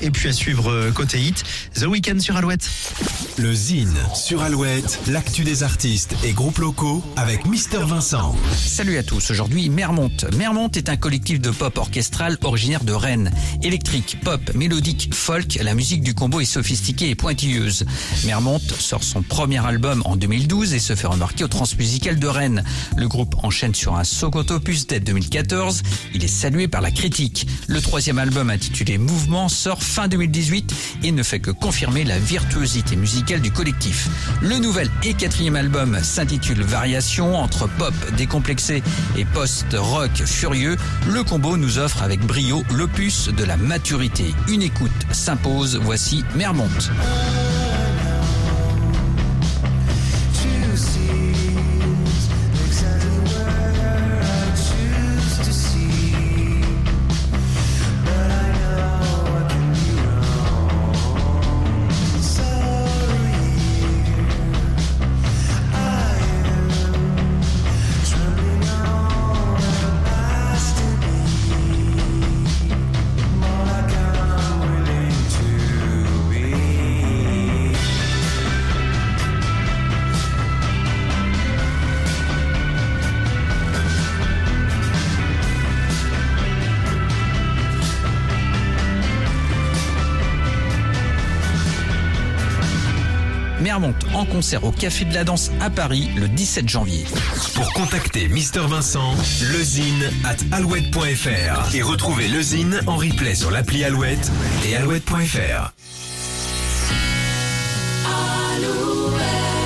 Et puis à suivre euh, côté hit, The Weeknd sur Alouette. Le Zine sur Alouette, l'actu des artistes et groupes locaux avec Mister Vincent. Salut à tous, aujourd'hui Mermont. Mermont est un collectif de pop orchestral originaire de Rennes. Électrique, pop, mélodique, folk, la musique du combo est sophistiquée et pointilleuse. Mermont sort son premier album en 2012 et se fait remarquer au Transmusical de Rennes. Le groupe enchaîne sur un second opus dès 2014. Il est salué par la critique. Le troisième album intitulé Mouvement sort fin 2018 et ne fait que confirmer la virtuosité musicale du collectif. Le nouvel et quatrième album s'intitule Variation entre pop décomplexé et post-rock furieux. Le combo nous offre avec brio l'opus de la maturité. Une écoute s'impose. Voici Mermont. Mermont en concert au Café de la Danse à Paris le 17 janvier. Pour contacter Mister Vincent, lezine at alouette.fr et retrouver Lezine en replay sur l'appli Alouette et alouette.fr. Alouette.